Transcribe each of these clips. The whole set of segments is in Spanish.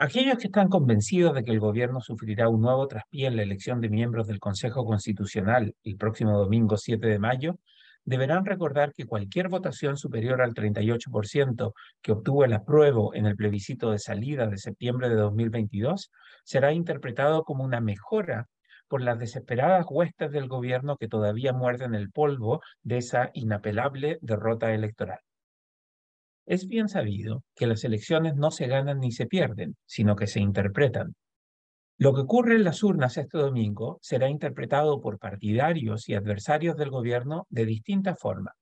Aquellos que están convencidos de que el gobierno sufrirá un nuevo traspié en la elección de miembros del Consejo Constitucional el próximo domingo 7 de mayo, deberán recordar que cualquier votación superior al 38% que obtuvo el apruebo en el plebiscito de salida de septiembre de 2022 será interpretado como una mejora por las desesperadas huestes del gobierno que todavía muerden el polvo de esa inapelable derrota electoral. Es bien sabido que las elecciones no se ganan ni se pierden, sino que se interpretan. Lo que ocurre en las urnas este domingo será interpretado por partidarios y adversarios del gobierno de distinta forma.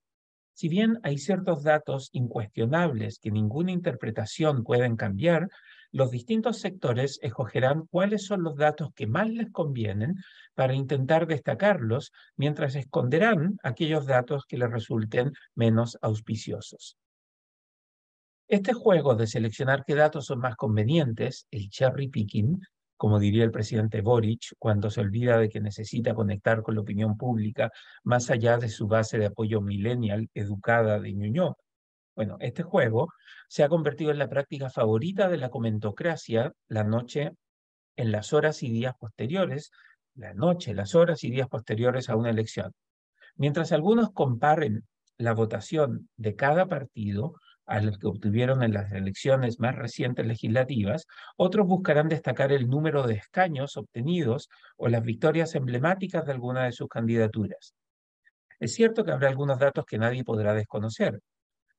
Si bien hay ciertos datos incuestionables que ninguna interpretación pueden cambiar, los distintos sectores escogerán cuáles son los datos que más les convienen para intentar destacarlos, mientras esconderán aquellos datos que les resulten menos auspiciosos. Este juego de seleccionar qué datos son más convenientes, el cherry picking, como diría el presidente Boric, cuando se olvida de que necesita conectar con la opinión pública más allá de su base de apoyo millennial educada de Ñuñoa. Bueno, este juego se ha convertido en la práctica favorita de la comentocracia la noche en las horas y días posteriores, la noche, las horas y días posteriores a una elección. Mientras algunos comparen la votación de cada partido a los que obtuvieron en las elecciones más recientes legislativas, otros buscarán destacar el número de escaños obtenidos o las victorias emblemáticas de alguna de sus candidaturas. Es cierto que habrá algunos datos que nadie podrá desconocer,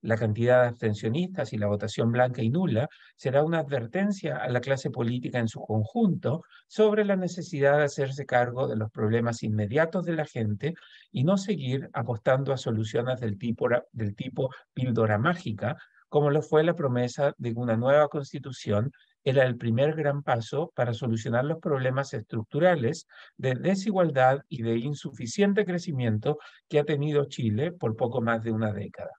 la cantidad de abstencionistas y la votación blanca y nula será una advertencia a la clase política en su conjunto sobre la necesidad de hacerse cargo de los problemas inmediatos de la gente y no seguir apostando a soluciones del tipo, píldora mágica, como lo fue la promesa de una nueva constitución era el primer gran paso para solucionar los problemas estructurales de desigualdad y de insuficiente crecimiento que ha tenido Chile por poco más de una década.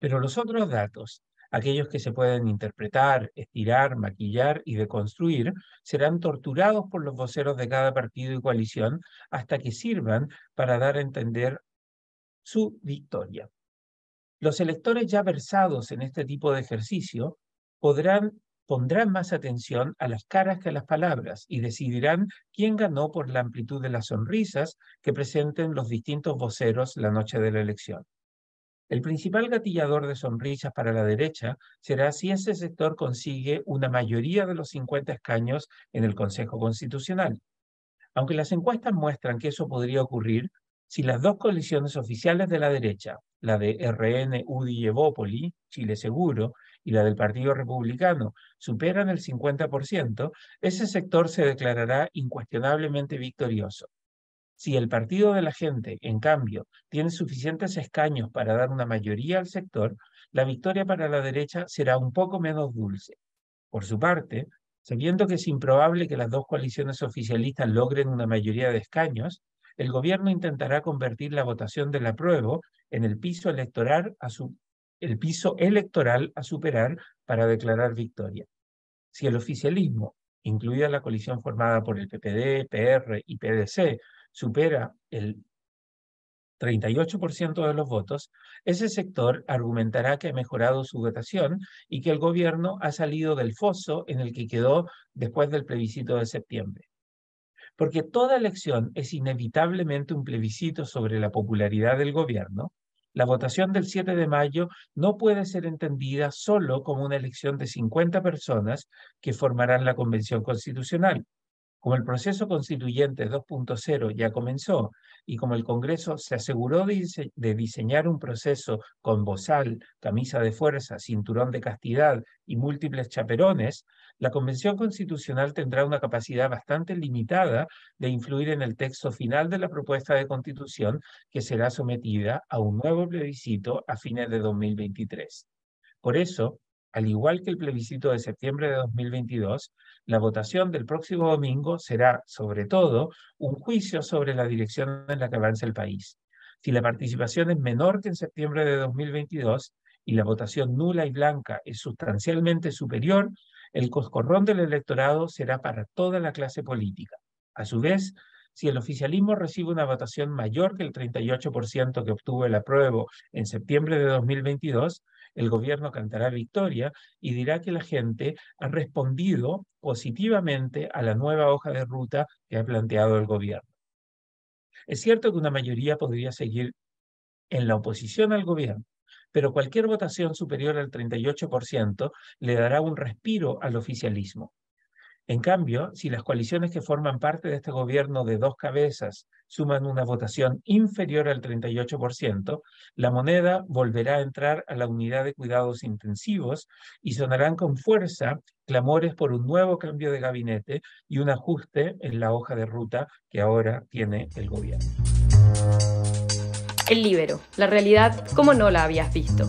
Pero los otros datos, aquellos que se pueden interpretar, estirar, maquillar y deconstruir, serán torturados por los voceros de cada partido y coalición hasta que sirvan para dar a entender su victoria. Los electores ya versados en este tipo de ejercicio podrán, pondrán más atención a las caras que a las palabras y decidirán quién ganó por la amplitud de las sonrisas que presenten los distintos voceros la noche de la elección. El principal gatillador de sonrisas para la derecha será si ese sector consigue una mayoría de los 50 escaños en el Consejo Constitucional. Aunque las encuestas muestran que eso podría ocurrir, si las dos coaliciones oficiales de la derecha, la de RN, UDI y Evópoli, Chile Seguro, y la del Partido Republicano, superan el 50%, ese sector se declarará incuestionablemente victorioso. Si el partido de la gente, en cambio, tiene suficientes escaños para dar una mayoría al sector, la victoria para la derecha será un poco menos dulce. Por su parte, sabiendo que es improbable que las dos coaliciones oficialistas logren una mayoría de escaños, el gobierno intentará convertir la votación del apruebo en el piso electoral a, el piso electoral a superar para declarar victoria. Si el oficialismo, incluida la coalición formada por el PPD, PR y PDC, supera el 38% de los votos, ese sector argumentará que ha mejorado su votación y que el gobierno ha salido del foso en el que quedó después del plebiscito de septiembre. Porque toda elección es inevitablemente un plebiscito sobre la popularidad del gobierno, la votación del 7 de mayo no puede ser entendida solo como una elección de 50 personas que formarán la Convención Constitucional, como el proceso constituyente 2.0 ya comenzó y como el Congreso se aseguró de, diseñar un proceso con bozal, camisa de fuerza, cinturón de castidad y múltiples chaperones, la Convención Constitucional tendrá una capacidad bastante limitada de influir en el texto final de la propuesta de constitución que será sometida a un nuevo plebiscito a fines de 2023. Por eso, al igual que el plebiscito de septiembre de 2022, la votación del próximo domingo será, sobre todo, un juicio sobre la dirección en la que avanza el país. Si la participación es menor que en septiembre de 2022 y la votación nula y blanca es sustancialmente superior, el coscorrón del electorado será para toda la clase política. A su vez, si el oficialismo recibe una votación mayor que el 38% que obtuvo el apruebo en septiembre de 2022, el gobierno cantará victoria y dirá que la gente ha respondido positivamente a la nueva hoja de ruta que ha planteado el gobierno. Es cierto que una mayoría podría seguir en la oposición al gobierno, pero cualquier votación superior al 38% le dará un respiro al oficialismo. En cambio, si las coaliciones que forman parte de este gobierno de dos cabezas suman una votación inferior al 38%, la moneda volverá a entrar a la unidad de cuidados intensivos y sonarán con fuerza clamores por un nuevo cambio de gabinete y un ajuste en la hoja de ruta que ahora tiene el gobierno. El libero, la realidad como no la habías visto.